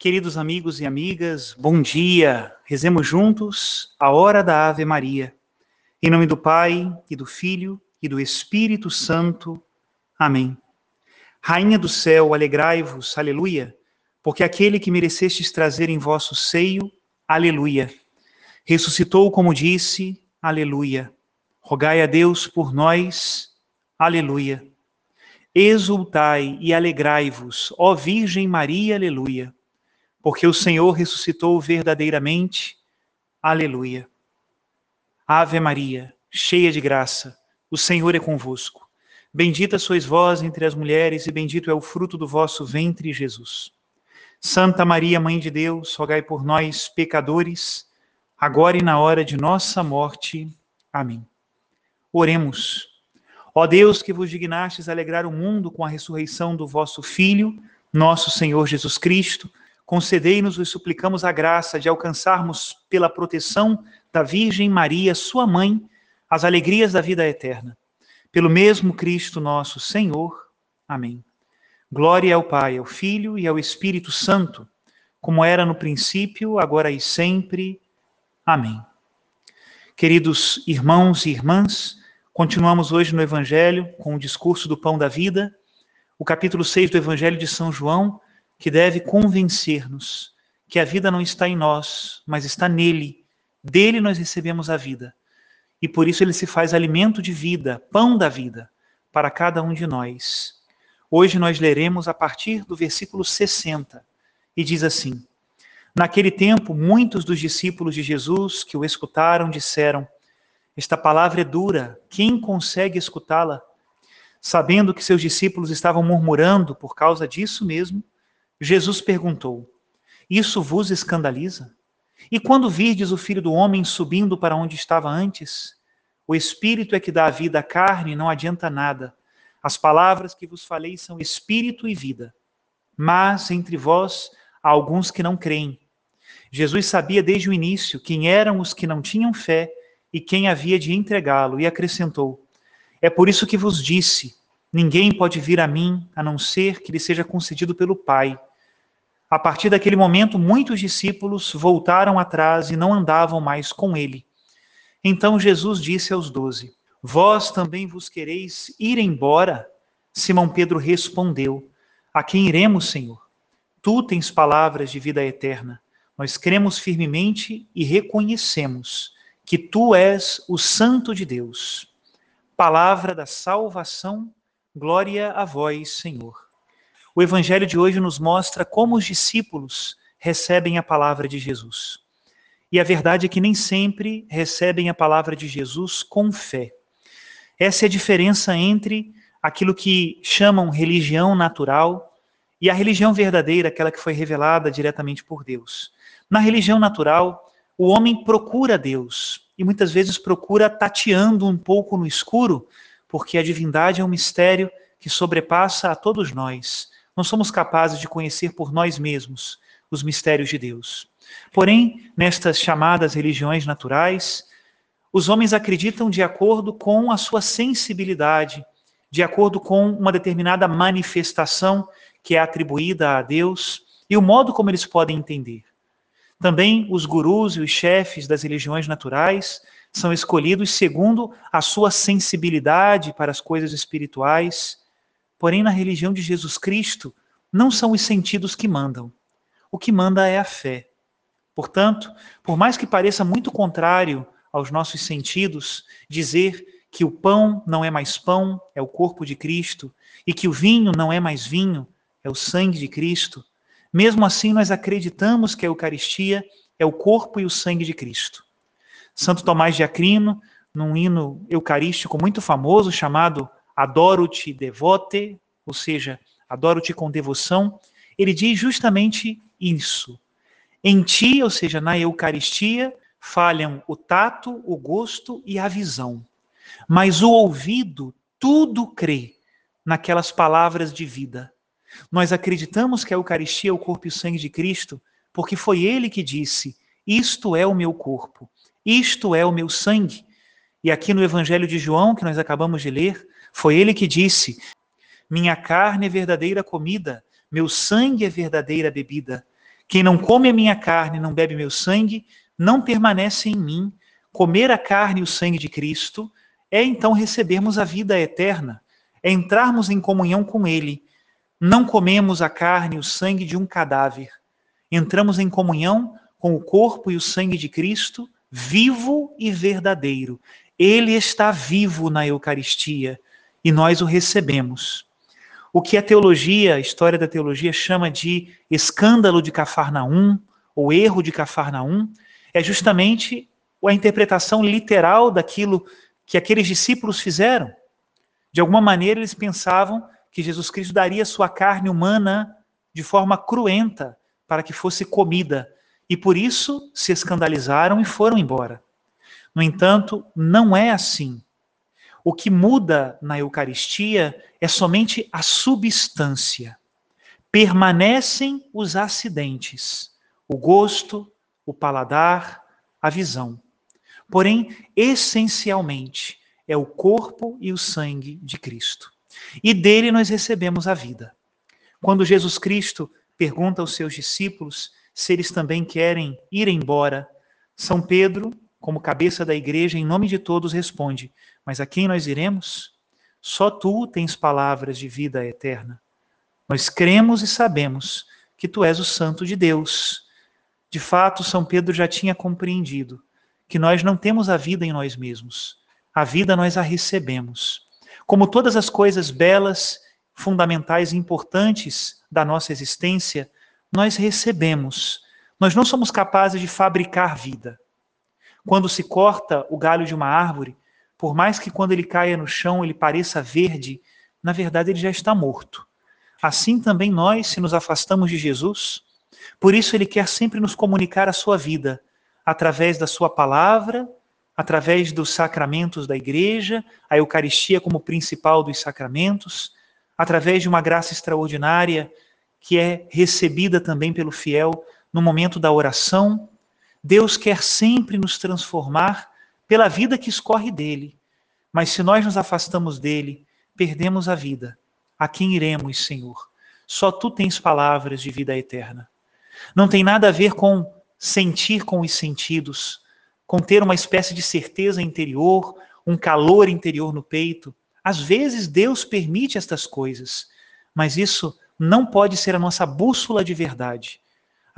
Queridos amigos e amigas, bom dia. Rezemos juntos a hora da Ave Maria. Em nome do Pai, e do Filho, e do Espírito Santo. Amém. Rainha do céu, alegrai-vos, aleluia, porque aquele que merecestes trazer em vosso seio, aleluia. Ressuscitou como disse, aleluia. Rogai a Deus por nós, aleluia. Exultai e alegrai-vos, ó Virgem Maria, aleluia, porque o Senhor ressuscitou verdadeiramente, aleluia. Ave Maria, cheia de graça, o Senhor é convosco. Bendita sois vós entre as mulheres, e bendito é o fruto do vosso ventre, Jesus. Santa Maria, Mãe de Deus, rogai por nós, pecadores, agora e na hora de nossa morte. Amém. Oremos. Ó Deus, que vos dignastes alegrar o mundo com a ressurreição do vosso Filho, nosso Senhor Jesus Cristo, concedei-nos, vos suplicamos, a graça de alcançarmos, pela proteção da Virgem Maria, sua mãe, as alegrias da vida eterna. Pelo mesmo Cristo nosso Senhor. Amém. Glória ao Pai, ao Filho e ao Espírito Santo, como era no princípio, agora e sempre. Amém. Queridos irmãos e irmãs, Continuamos hoje no Evangelho com o discurso do pão da vida, o capítulo 6 do Evangelho de São João, que deve convencer-nos que a vida não está em nós, mas está nele. Dele nós recebemos a vida. E por isso ele se faz alimento de vida, pão da vida, para cada um de nós. Hoje nós leremos a partir do versículo 60 e diz assim: Naquele tempo, muitos dos discípulos de Jesus que o escutaram disseram: esta palavra é dura, quem consegue escutá-la? Sabendo que seus discípulos estavam murmurando por causa disso mesmo, Jesus perguntou: Isso vos escandaliza? E quando virdes o filho do homem subindo para onde estava antes? O espírito é que dá a vida à carne, não adianta nada. As palavras que vos falei são espírito e vida. Mas entre vós há alguns que não creem. Jesus sabia desde o início quem eram os que não tinham fé e quem havia de entregá-lo, e acrescentou: É por isso que vos disse: ninguém pode vir a mim a não ser que lhe seja concedido pelo Pai. A partir daquele momento, muitos discípulos voltaram atrás e não andavam mais com ele. Então Jesus disse aos doze: Vós também vos quereis ir embora? Simão Pedro respondeu: A quem iremos, Senhor? Tu tens palavras de vida eterna. Nós cremos firmemente e reconhecemos que tu és o Santo de Deus. Palavra da salvação, glória a vós, Senhor. O evangelho de hoje nos mostra como os discípulos recebem a palavra de Jesus. E a verdade é que nem sempre recebem a palavra de Jesus com fé. Essa é a diferença entre aquilo que chamam religião natural e a religião verdadeira, aquela que foi revelada diretamente por Deus. Na religião natural, o homem procura Deus e muitas vezes procura tateando um pouco no escuro, porque a divindade é um mistério que sobrepassa a todos nós. Não somos capazes de conhecer por nós mesmos os mistérios de Deus. Porém, nestas chamadas religiões naturais, os homens acreditam de acordo com a sua sensibilidade, de acordo com uma determinada manifestação que é atribuída a Deus e o modo como eles podem entender. Também os gurus e os chefes das religiões naturais são escolhidos segundo a sua sensibilidade para as coisas espirituais. Porém, na religião de Jesus Cristo, não são os sentidos que mandam. O que manda é a fé. Portanto, por mais que pareça muito contrário aos nossos sentidos dizer que o pão não é mais pão, é o corpo de Cristo, e que o vinho não é mais vinho, é o sangue de Cristo, mesmo assim, nós acreditamos que a Eucaristia é o corpo e o sangue de Cristo. Santo Tomás de Aquino, num hino eucarístico muito famoso chamado Adoro-te devote, ou seja, adoro-te com devoção, ele diz justamente isso. Em ti, ou seja, na Eucaristia, falham o tato, o gosto e a visão. Mas o ouvido tudo crê naquelas palavras de vida. Nós acreditamos que a Eucaristia é o corpo e o sangue de Cristo, porque foi ele que disse: Isto é o meu corpo, isto é o meu sangue. E aqui no Evangelho de João, que nós acabamos de ler, foi ele que disse: Minha carne é verdadeira comida, meu sangue é verdadeira bebida. Quem não come a minha carne, não bebe meu sangue, não permanece em mim. Comer a carne e o sangue de Cristo é então recebermos a vida eterna, é entrarmos em comunhão com Ele. Não comemos a carne e o sangue de um cadáver. Entramos em comunhão com o corpo e o sangue de Cristo, vivo e verdadeiro. Ele está vivo na Eucaristia e nós o recebemos. O que a teologia, a história da teologia, chama de escândalo de Cafarnaum, ou erro de Cafarnaum, é justamente a interpretação literal daquilo que aqueles discípulos fizeram. De alguma maneira, eles pensavam que Jesus Cristo daria sua carne humana de forma cruenta para que fosse comida, e por isso se escandalizaram e foram embora. No entanto, não é assim. O que muda na Eucaristia é somente a substância. Permanecem os acidentes, o gosto, o paladar, a visão. Porém, essencialmente, é o corpo e o sangue de Cristo. E dele nós recebemos a vida. Quando Jesus Cristo pergunta aos seus discípulos se eles também querem ir embora, São Pedro, como cabeça da igreja, em nome de todos, responde: Mas a quem nós iremos? Só tu tens palavras de vida eterna. Nós cremos e sabemos que tu és o Santo de Deus. De fato, São Pedro já tinha compreendido que nós não temos a vida em nós mesmos. A vida nós a recebemos. Como todas as coisas belas, fundamentais e importantes da nossa existência, nós recebemos. Nós não somos capazes de fabricar vida. Quando se corta o galho de uma árvore, por mais que quando ele caia no chão ele pareça verde, na verdade ele já está morto. Assim também nós, se nos afastamos de Jesus, por isso ele quer sempre nos comunicar a sua vida, através da sua palavra, através dos sacramentos da igreja, a Eucaristia como principal dos sacramentos, através de uma graça extraordinária que é recebida também pelo fiel no momento da oração. Deus quer sempre nos transformar pela vida que escorre dele. Mas se nós nos afastamos dele, perdemos a vida. A quem iremos, Senhor? Só tu tens palavras de vida eterna. Não tem nada a ver com sentir com os sentidos, com ter uma espécie de certeza interior, um calor interior no peito. Às vezes Deus permite estas coisas, mas isso não pode ser a nossa bússola de verdade.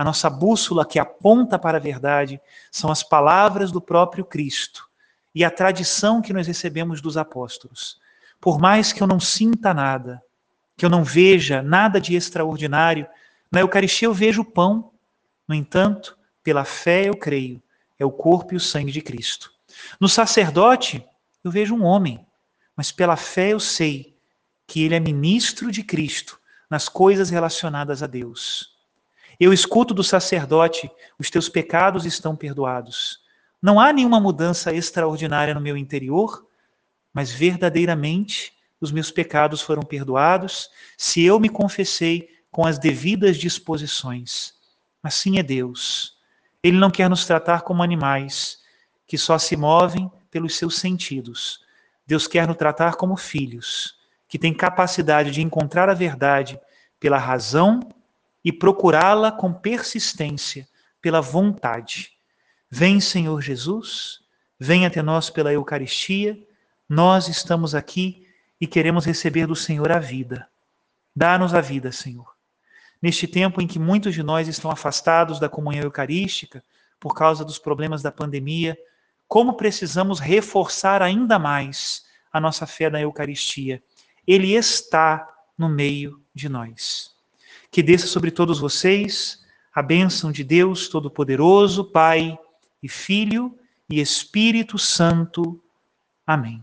A nossa bússola que aponta para a verdade são as palavras do próprio Cristo e a tradição que nós recebemos dos apóstolos. Por mais que eu não sinta nada, que eu não veja nada de extraordinário, na Eucaristia eu vejo o pão. No entanto, pela fé eu creio, é o corpo e o sangue de Cristo. No sacerdote, eu vejo um homem, mas pela fé eu sei que ele é ministro de Cristo nas coisas relacionadas a Deus. Eu escuto do sacerdote: os teus pecados estão perdoados. Não há nenhuma mudança extraordinária no meu interior, mas verdadeiramente os meus pecados foram perdoados se eu me confessei com as devidas disposições. Assim é Deus. Ele não quer nos tratar como animais que só se movem pelos seus sentidos. Deus quer nos tratar como filhos, que têm capacidade de encontrar a verdade pela razão e procurá-la com persistência pela vontade. Vem, Senhor Jesus, vem até nós pela Eucaristia. Nós estamos aqui e queremos receber do Senhor a vida. Dá-nos a vida, Senhor neste tempo em que muitos de nós estão afastados da comunhão eucarística por causa dos problemas da pandemia, como precisamos reforçar ainda mais a nossa fé na Eucaristia. Ele está no meio de nós. Que desça sobre todos vocês a bênção de Deus Todo-Poderoso, Pai e Filho e Espírito Santo. Amém.